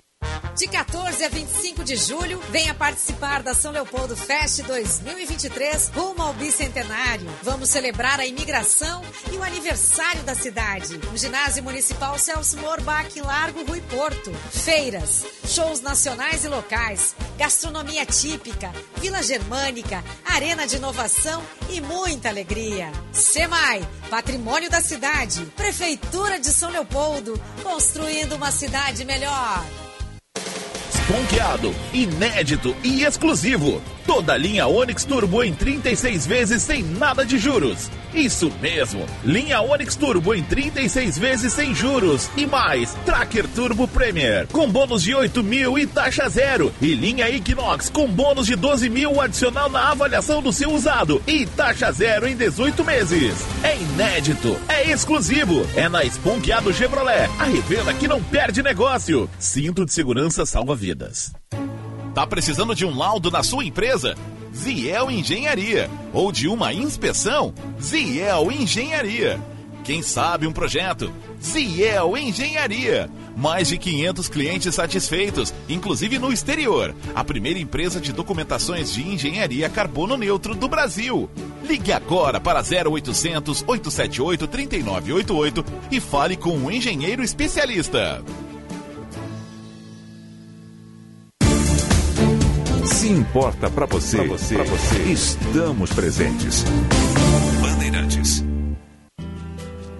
De 14 a 25 de julho, venha participar da São Leopoldo Fest 2023 rumo ao bicentenário. Vamos celebrar a imigração e o aniversário da cidade. No Ginásio Municipal Celso Morbach, Largo Rui Porto. Feiras, shows nacionais e locais, gastronomia típica, Vila Germânica, arena de inovação e muita alegria. Semai, patrimônio da cidade. Prefeitura de São Leopoldo, construindo uma cidade melhor. Esponqueado, inédito e exclusivo. Toda a linha Onix Turbo em 36 vezes sem nada de juros. Isso mesmo, linha Onix Turbo em 36 vezes sem juros. E mais, Tracker Turbo Premier com bônus de 8 mil e taxa zero. E linha Equinox com bônus de 12 mil adicional na avaliação do seu usado. E taxa zero em 18 meses. É inédito, é exclusivo. É na Esponqueado Chevrolet, a revenda que não perde negócio. Cinto de segurança salva vidas. Tá precisando de um laudo na sua empresa? Ziel Engenharia. Ou de uma inspeção? Ziel Engenharia. Quem sabe um projeto? Ziel Engenharia. Mais de 500 clientes satisfeitos, inclusive no exterior. A primeira empresa de documentações de engenharia carbono neutro do Brasil. Ligue agora para 0800 878 3988 e fale com um engenheiro especialista. Se importa para você, pra você, pra você, estamos presentes.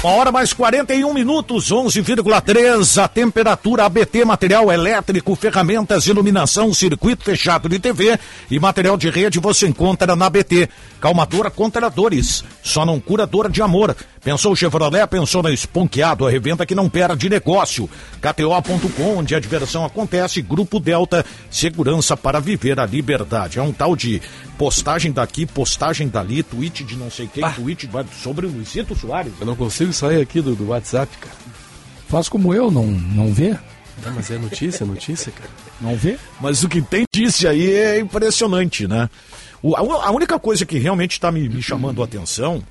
Uma hora mais 41 minutos, 11,3. A temperatura ABT, material elétrico, ferramentas, iluminação, circuito fechado de TV e material de rede você encontra na ABT. Calmadora contra dores, só não cura dor de amor. Pensou Chevrolet, pensou na Esponqueado, a revenda que não perde negócio. KTO.com, onde a diversão acontece. Grupo Delta, segurança para viver a liberdade. É um tal de postagem daqui, postagem dali, tweet de não sei quem, ah. tweet sobre o Luizito Soares. Eu não consigo sair aqui do, do WhatsApp, cara. Faz como eu, não, não vê? Não, mas é notícia, notícia, cara. Não vê? Mas o que tem disse aí é impressionante, né? O, a, a, única coisa que realmente está me, me, chamando a atenção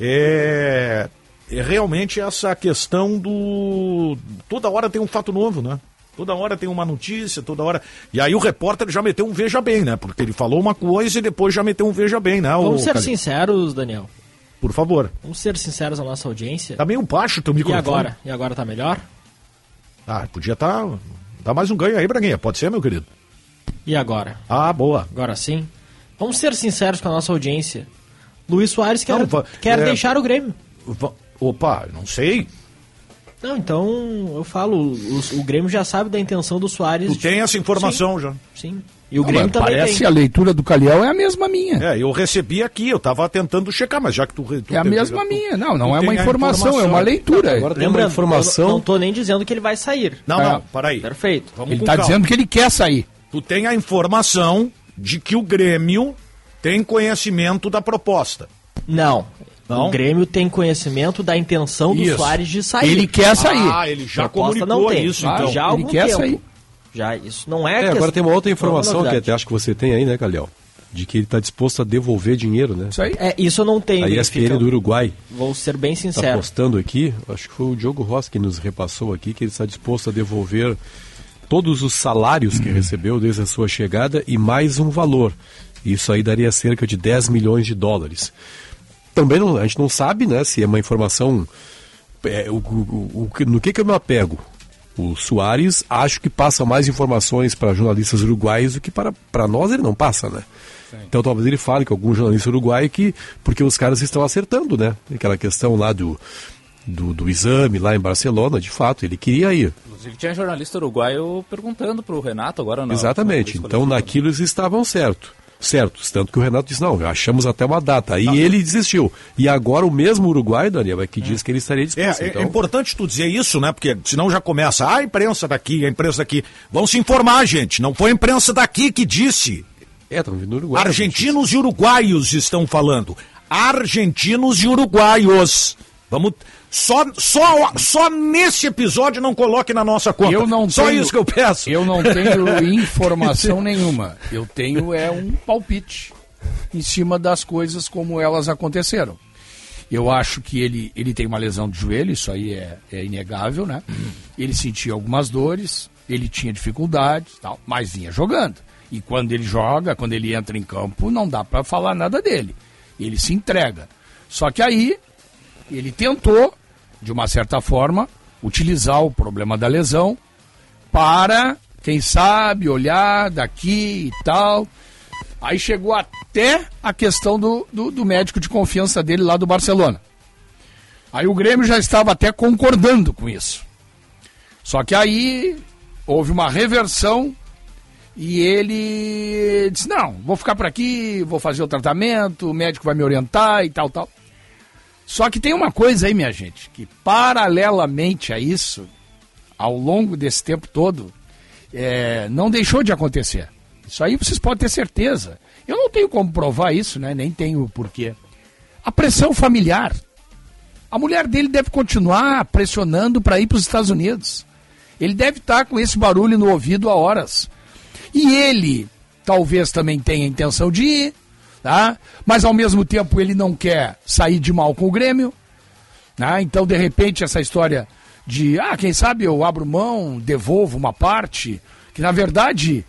é, é realmente essa questão do. Toda hora tem um fato novo, né? Toda hora tem uma notícia, toda hora. E aí o repórter já meteu um veja bem, né? Porque ele falou uma coisa e depois já meteu um veja bem, né? Vamos ser sinceros, Daniel. Por favor. Vamos ser sinceros à nossa audiência. Tá meio baixo o teu microfone. E agora? E agora tá melhor? Ah, podia estar. Tá... Dá mais um ganho aí, Braguinha. Pode ser, meu querido? E agora? Ah, boa. Agora sim? Vamos ser sinceros com a nossa audiência. Luiz Soares quer, não, quer é, deixar o Grêmio. Opa, não sei. Não, então eu falo, o, o, Grêmio já sabe da intenção do Soares. Tu tem essa informação sim, já. Sim. E o não, Grêmio também parece tem. a leitura do Caliel é a mesma minha. É, eu recebi aqui, eu estava tentando checar, mas já que tu, tu É a mesma tu, minha. Não, não é uma informação, informação, é uma leitura. Agora tem uma informação. Não estou nem dizendo que ele vai sair. Não, é. não, para aí. Perfeito. Vamos ele está dizendo que ele quer sair. Tu tem a informação de que o Grêmio tem conhecimento da proposta. Não. Não? O Grêmio tem conhecimento da intenção do isso. Soares de sair. Ele quer sair. Ah, ele já proposta comunicou não tem. isso, então. Já há algum quer tempo. sair. Já, isso não é... é agora tem uma outra informação que até acho que você tem aí, né, Calhau? De que ele está disposto a devolver dinheiro, né? Isso aí? É, isso eu não tenho. A ESPN do Uruguai. Vou ser bem tá sincero. Está postando aqui, acho que foi o Diogo Rossi que nos repassou aqui, que ele está disposto a devolver todos os salários que recebeu desde a sua chegada e mais um valor. Isso aí daria cerca de 10 milhões de dólares. Também não, a gente não sabe né, se é uma informação. É, o, o, o, no que, que eu me apego? O Soares acho que passa mais informações para jornalistas uruguaios do que para, para nós ele não passa, né? Sim. Então talvez ele fale com algum jornalista uruguaio que. Porque os caras estão acertando, né? Aquela questão lá do, do, do exame lá em Barcelona, de fato, ele queria ir. Inclusive tinha jornalista uruguaio perguntando para o Renato agora não. Exatamente, então naquilo eles estavam certo. Certo, tanto que o Renato disse, não, achamos até uma data. Aí tá. ele desistiu. E agora o mesmo Uruguai, Daniel, é que diz que ele estaria disposto. É, então... é importante tu dizer isso, né? Porque senão já começa, ah, a imprensa daqui, a imprensa daqui. Vão se informar, gente. Não foi a imprensa daqui que disse. É, estão vindo Uruguai. Argentinos e uruguaios estão falando. Argentinos e uruguaios. Vamos. Só, só, só nesse episódio não coloque na nossa conta. Eu não só tenho, isso que eu peço. Eu não tenho informação nenhuma. Eu tenho é um palpite em cima das coisas como elas aconteceram. Eu acho que ele, ele tem uma lesão de joelho, isso aí é, é inegável, né? Ele sentia algumas dores, ele tinha dificuldades, tal, mas vinha jogando. E quando ele joga, quando ele entra em campo, não dá para falar nada dele. Ele se entrega. Só que aí ele tentou, de uma certa forma, utilizar o problema da lesão para, quem sabe, olhar daqui e tal. Aí chegou até a questão do, do, do, médico de confiança dele lá do Barcelona. Aí o Grêmio já estava até concordando com isso. Só que aí houve uma reversão e ele disse: Não, vou ficar por aqui, vou fazer o tratamento, o médico vai me orientar e tal, tal. Só que tem uma coisa aí, minha gente, que paralelamente a isso, ao longo desse tempo todo, é, não deixou de acontecer. Isso aí vocês podem ter certeza. Eu não tenho como provar isso, né? Nem tenho porquê. A pressão familiar. A mulher dele deve continuar pressionando para ir para os Estados Unidos. Ele deve estar tá com esse barulho no ouvido há horas. E ele talvez também tenha intenção de ir, tá? Mas ao mesmo tempo ele não quer sair de mal com o Grêmio, né? Então de repente essa história de, ah, quem sabe eu abro mão, devolvo uma parte, que na verdade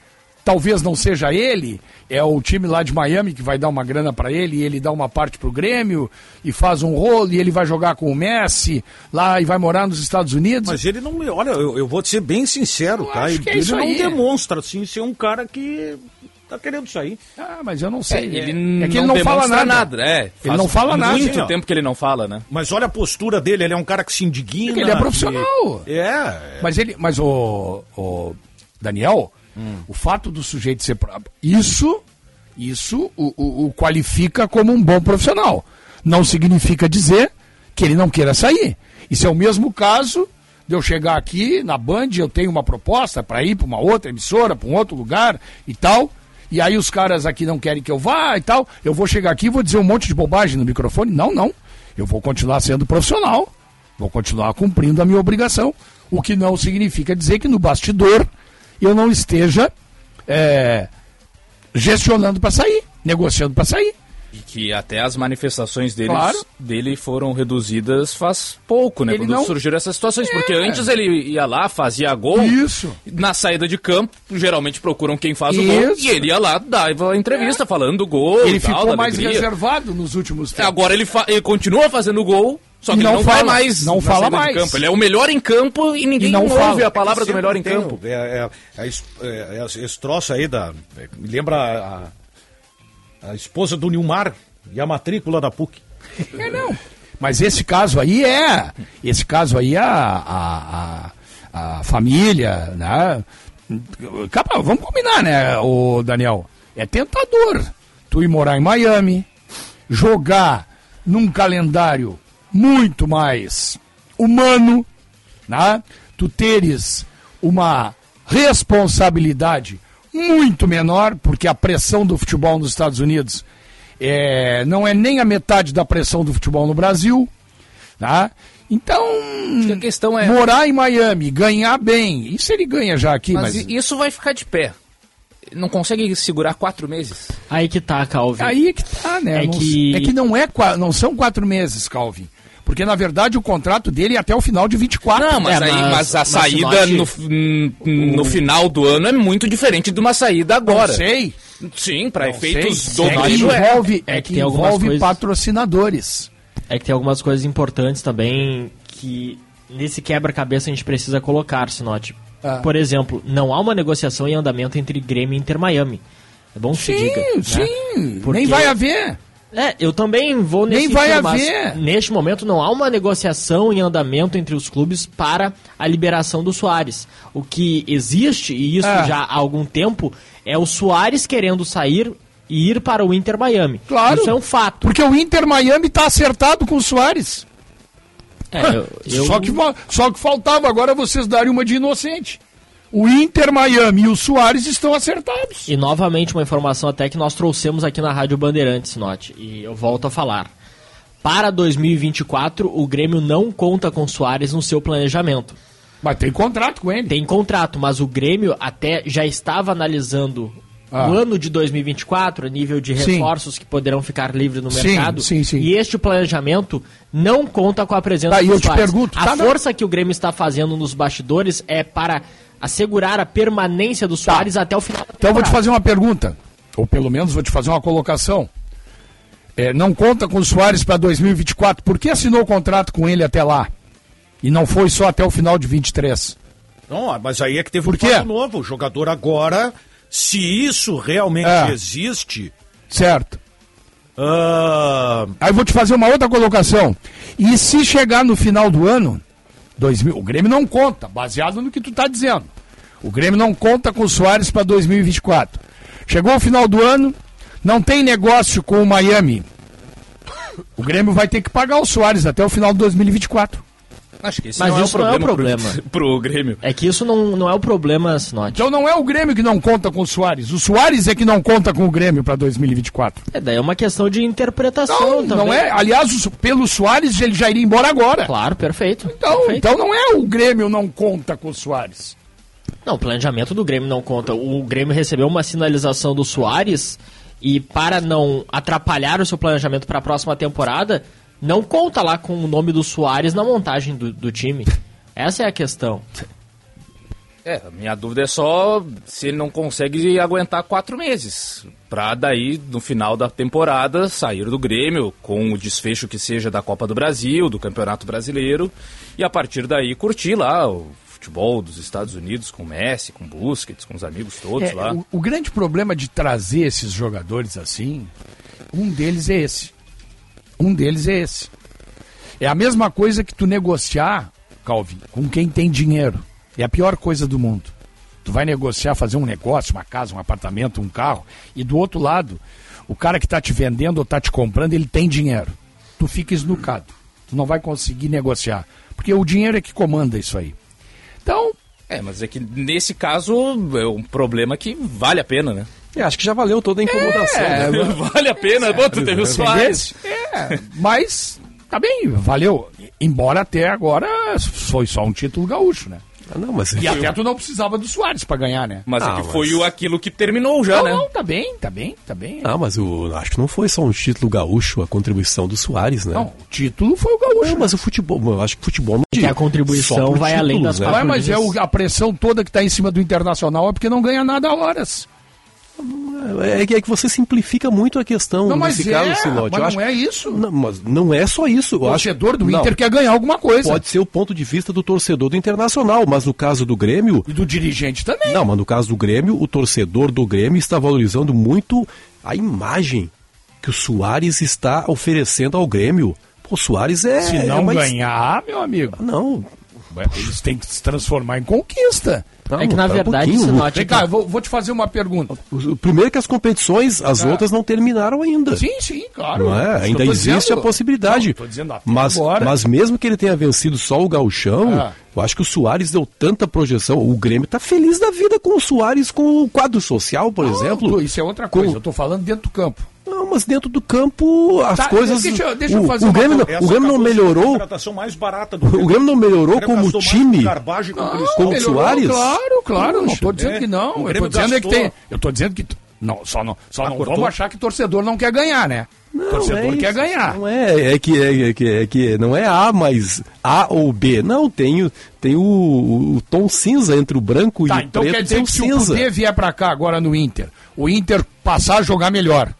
talvez não seja ele, é o time lá de Miami que vai dar uma grana para ele e ele dá uma parte pro Grêmio e faz um rolo e ele vai jogar com o Messi lá e vai morar nos Estados Unidos. Mas ele não, olha, eu, eu vou ser bem sincero, eu tá? Ele, é ele não aí. demonstra assim ser um cara que tá querendo sair. Ah, mas eu não sei. É, ele é que ele não, fala nada. nada. É, ele não fala muito nada. muito tempo que ele não fala, né? Mas olha a postura dele, ele é um cara que se indigna. É ele é profissional. Que... É. Mas ele, mas o, o Daniel, Hum. O fato do sujeito ser. Isso, isso o, o, o, qualifica como um bom profissional. Não significa dizer que ele não queira sair. Isso é o mesmo caso de eu chegar aqui na Band, eu tenho uma proposta para ir para uma outra emissora, para um outro lugar e tal. E aí os caras aqui não querem que eu vá e tal. Eu vou chegar aqui e vou dizer um monte de bobagem no microfone? Não, não. Eu vou continuar sendo profissional. Vou continuar cumprindo a minha obrigação. O que não significa dizer que no bastidor eu não esteja é, gestionando para sair, negociando para sair. E que até as manifestações deles, claro. dele foram reduzidas faz pouco, né? Ele quando não... surgiram essas situações. É. Porque antes ele ia lá, fazia gol. Isso. Na saída de campo, geralmente procuram quem faz Isso. o gol. E ele ia lá, dava entrevista é. falando do gol. Ele tal, ficou mais alegria. reservado nos últimos tempos. Agora ele, ele continua fazendo gol, só que não, não fala, mais. Não fala mais. Campo. Ele é o melhor em campo e ninguém e não ouve fala. a palavra do melhor em campo. É, é, é, é, esse troço aí da. Me lembra a, esposa do Nilmar e a matrícula da PUC. É, não. Mas esse caso aí é. Esse caso aí é a, a, a, a família, né? Capa, vamos combinar, né, o Daniel? É tentador tu ir morar em Miami, jogar num calendário muito mais humano, né? tu teres uma responsabilidade muito menor, porque a pressão do futebol nos Estados Unidos é, não é nem a metade da pressão do futebol no Brasil. Tá? Então, a questão é... morar em Miami, ganhar bem, isso ele ganha já aqui. Mas, mas... isso vai ficar de pé não consegue segurar quatro meses. Aí que tá, Calvin. Aí que tá, né? É, não, que... é que não é não são quatro meses, Calvin. Porque, na verdade, o contrato dele é até o final de 24. Não, mas, é, aí, mas, mas a mas saída no, no final do ano é muito diferente de uma saída agora. Não sei. Sim, para efeitos sei. do é que envolve, é, é que, que envolve coisas... patrocinadores. É que tem algumas coisas importantes também que nesse quebra-cabeça a gente precisa colocar, Sinote. Ah. Por exemplo, não há uma negociação em andamento entre Grêmio e Inter Miami. É bom que sim, se diga. Né? Sim, Porque... nem vai haver. É, eu também vou nesse Nem vai haver. Neste momento não há uma negociação em andamento entre os clubes para a liberação do Soares. O que existe, e isso é. já há algum tempo, é o Soares querendo sair e ir para o Inter Miami. Claro. Isso é um fato. Porque o Inter Miami está acertado com o Soares. É, eu, eu... Só, que, só que faltava agora vocês darem uma de inocente. O Inter Miami e o Soares estão acertados. E novamente uma informação até que nós trouxemos aqui na Rádio Bandeirantes, Note, e eu volto a falar. Para 2024, o Grêmio não conta com Soares no seu planejamento. Mas tem contrato com ele. Tem contrato, mas o Grêmio até já estava analisando ah. o ano de 2024, a nível de reforços sim. que poderão ficar livres no mercado. Sim, sim, e este planejamento não conta com a presença tá, do eu Soares. Te pergunto, a tá força que o Grêmio está fazendo nos bastidores é para assegurar a permanência do tá. Soares tá. até o final. Então eu vou te fazer uma pergunta, ou pelo menos vou te fazer uma colocação. É, não conta com o Soares para 2024, por que assinou o contrato com ele até lá? E não foi só até o final de 23? Não, mas aí é que teve por um quê? novo. O jogador agora se isso realmente é. existe. Certo. Uh... Aí vou te fazer uma outra colocação. E se chegar no final do ano, 2000, o Grêmio não conta, baseado no que tu está dizendo. O Grêmio não conta com o Soares para 2024. Chegou o final do ano, não tem negócio com o Miami. O Grêmio vai ter que pagar o Soares até o final de 2024. Acho que esse Mas não isso é não é o problema, problema. Pro, pro Grêmio. É que isso não, não é o problema, Sinote. Então não é o Grêmio que não conta com o Soares. O Soares é que não conta com o Grêmio para 2024. É, daí é uma questão de interpretação Não, também. não é. Aliás, o- pelo Soares ele já iria embora agora. Claro, perfeito. Então, perfeito. então não é o Grêmio não conta com o Soares. Não, o planejamento do Grêmio não conta. O Grêmio recebeu uma sinalização do Soares e para não atrapalhar o seu planejamento para a próxima temporada, não conta lá com o nome do Soares na montagem do, do time. Essa é a questão. É, a minha dúvida é só se ele não consegue aguentar quatro meses. Pra daí, no final da temporada, sair do Grêmio com o desfecho que seja da Copa do Brasil, do Campeonato Brasileiro, e a partir daí curtir lá o futebol dos Estados Unidos com o Messi, com o Busquets, com os amigos todos É, lá. o, o grande problema de trazer esses jogadores assim, um deles é esse. Um deles é esse. É a mesma coisa que tu negociar, Calvin, com quem tem dinheiro. É a pior coisa do mundo. Tu vai negociar, fazer um negócio, uma casa, um apartamento, um carro, e do outro lado, o cara que está te vendendo ou está te comprando, ele tem dinheiro. Tu fica esnucado. Tu não vai conseguir negociar. Porque o dinheiro é que comanda isso aí. Então, É, mas é que nesse caso é um problema que vale a pena, né? É, acho que já valeu toda a incomodação. É, né? vale a pena. Pô, tu teve o Soares. É, mas tá bem, valeu. Embora até agora foi só um título gaúcho, né? Ah, não, mas E até tu não precisava do Soares pra ganhar, né? Mas Ah, é que mas- foi o, aquilo que terminou já, não, né? não, tá bem, tá bem, tá bem. Ah, mas o, acho que não foi só um título gaúcho a contribuição do Soares, né? Não, o título foi o gaúcho. Não, mas o futebol, eu acho que o futebol não É que a contribuição só por vai além das né? Ué, mas é o- a pressão toda que tá em cima do Internacional é porque não ganha nada a horas. É que, é que você simplifica muito a questão Não, mas nesse é, caso, Sinote. mas Eu acho- não é isso. Não, mas não é só isso. O acho- torcedor do não, Inter quer ganhar alguma coisa. Pode ser o ponto de vista do torcedor do Internacional, mas no caso do Grêmio. E do dirigente também. Não, mas no caso do Grêmio, o torcedor do Grêmio está valorizando muito a imagem que o Soares está oferecendo ao Grêmio. Pô, o Soares é. Se é não uma- ganhar, meu amigo, Não. eles têm que se transformar em conquista. Não, É que na um verdade, pouquinho. Sinote, Vem cá, eu vou, vou te fazer uma pergunta. Primeiro que as competições, as Ah. outras não terminaram ainda. Sim, sim, claro. Não é? Ainda existe dizendo. a possibilidade. Não, dizendo até mas, agora. mas mesmo que ele tenha vencido só o Gauchão, Ah. eu acho que o Soares deu tanta projeção. O Grêmio está feliz da vida com o Soares, com o quadro social, por Não, exemplo. Isso é outra coisa. Com- Eu tô falando dentro do campo. Não, mas dentro do campo as Tá, coisas. deixa eu- deixa eu o, fazer o uma Grêmio, não- o Grêmio não melhorou. contratação mais barata do O Grêmio não melhorou como time. com Garbage e com Cristóvão. Com o Melhorou, Soares? Claro, claro. Não tô dizendo é. que não. Eu Grêmio dizendo é que tem. Eu tô dizendo que. Não, só não, só não vamos achar que torcedor não quer ganhar, né? torcedor é quer isso. ganhar. Não é, é que, é, que, é que não é A mais A ou B. Não, tem, o- tem o, o tom cinza entre o branco e Tá, o então preto. quer dizer que se o cinza. Cudê vier pra cá agora no Inter, o Inter passar a jogar melhor.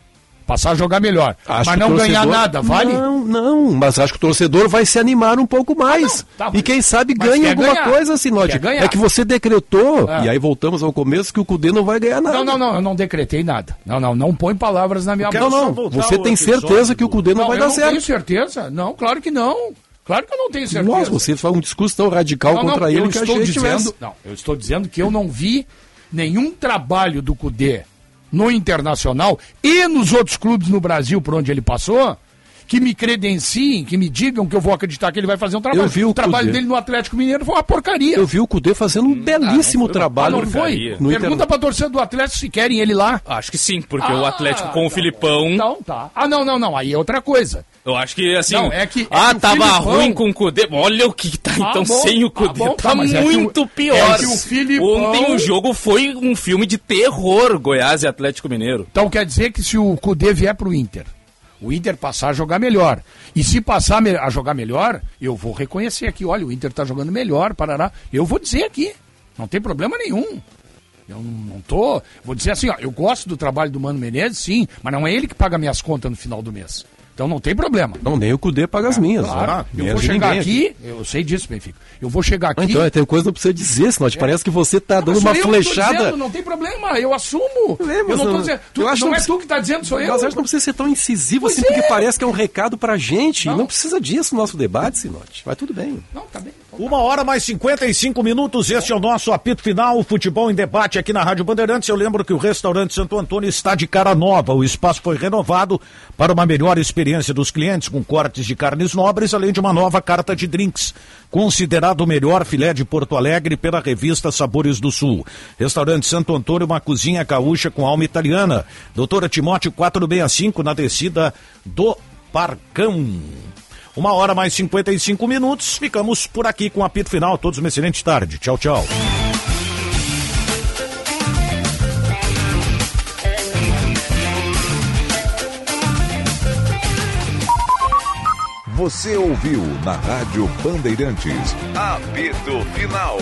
Passar a jogar melhor. Acho mas não ganhar torcedor- nada, vale? Não, não, mas acho que o torcedor vai se animar um pouco mais. Ah, não, tá, e quem sabe mas ganha alguma ganhar. coisa, ganhar. É que você decretou, É. e aí voltamos ao começo, que o Cudê não vai ganhar nada. Não, não, não, eu não decretei nada. Não, não, não põe palavras na minha Não, boca. não, voltar você tem certeza que o do- Cudê não, vai eu dar não certo. tenho certeza. Não, claro que não. Claro que eu não tenho certeza. Nossa, você faz um discurso tão radical Não, contra não, ele eu que a estou gente dizendo, tivesse. Não, eu estou dizendo que eu não vi nenhum trabalho do Cudê no Internacional e nos outros clubes no Brasil por onde ele passou que me credenciem, que me digam que eu vou acreditar que ele vai fazer um trabalho. Eu vi o trabalho Cudê. dele no Atlético Mineiro foi uma porcaria. Eu vi o Cudê fazendo um belíssimo Ah, trabalho não foi? no Pergunta Inter... pra torcida do Atlético se querem ele lá. Acho que sim, porque o Ah, Atlético com o tá Filipão. Então tá. Ah, não, não, não. Aí é outra coisa. Eu acho que assim. Não, é que- é ah, que o tava Filipão- ruim com o Cudê. Olha o que tá Ah, então bom, sem o ah, Cudê. bom, tá tá, mas é que o- muito é pior. que o Filipão- Ontem o jogo foi um filme de terror, Goiás e Atlético Mineiro. Então quer dizer que se o Cudê vier pro Inter, o Inter passar a jogar melhor. E se passar a jogar melhor, eu vou reconhecer aqui, olha, o Inter tá jogando melhor, parará. Eu vou dizer aqui, não tem problema nenhum. Eu não, não tô. Vou dizer assim, ó, eu gosto do trabalho do Mano Menezes, sim, mas não é ele que paga minhas contas no final do mês. Então não tem problema. Não, nem o Cudê paga as minhas. Claro, né? eu vou chegar ninguém aqui, eu sei disso, Benfica. Eu vou chegar aqui. Ah, Então, tem coisa que não precisa dizer, senão te parece que você tá dando uma flechada. dizendo, não tem problema, eu assumo. É, eu não não- dizendo. Tu, eu acho não é tu que tá dizendo, sou eu. Mas acho que não precisa ser tão incisivo Pois assim, porque é. parece que é um recado pra gente. Não. Não, precisa disso no nosso debate, Sinote. Vai tudo bem. Não, tá bem. Uma hora mais 55 minutos, este é o nosso apito final, futebol em debate aqui na Rádio Bandeirantes. Eu lembro que o restaurante Santo Antônio está de cara nova. O espaço foi renovado para uma melhor experiência dos clientes, com cortes de carnes nobres, além de uma nova carta de drinks. Considerado o melhor filé de Porto Alegre pela revista Sabores do Sul. Restaurante Santo Antônio, uma cozinha gaúcha com alma italiana. Doutora Timóteo 465, na descida do Parcão. Uma hora mais 55 minutos. Ficamos por aqui com o apito final. Todos uma excelente tarde. Tchau, tchau. Você ouviu na Rádio Bandeirantes. Apito Final.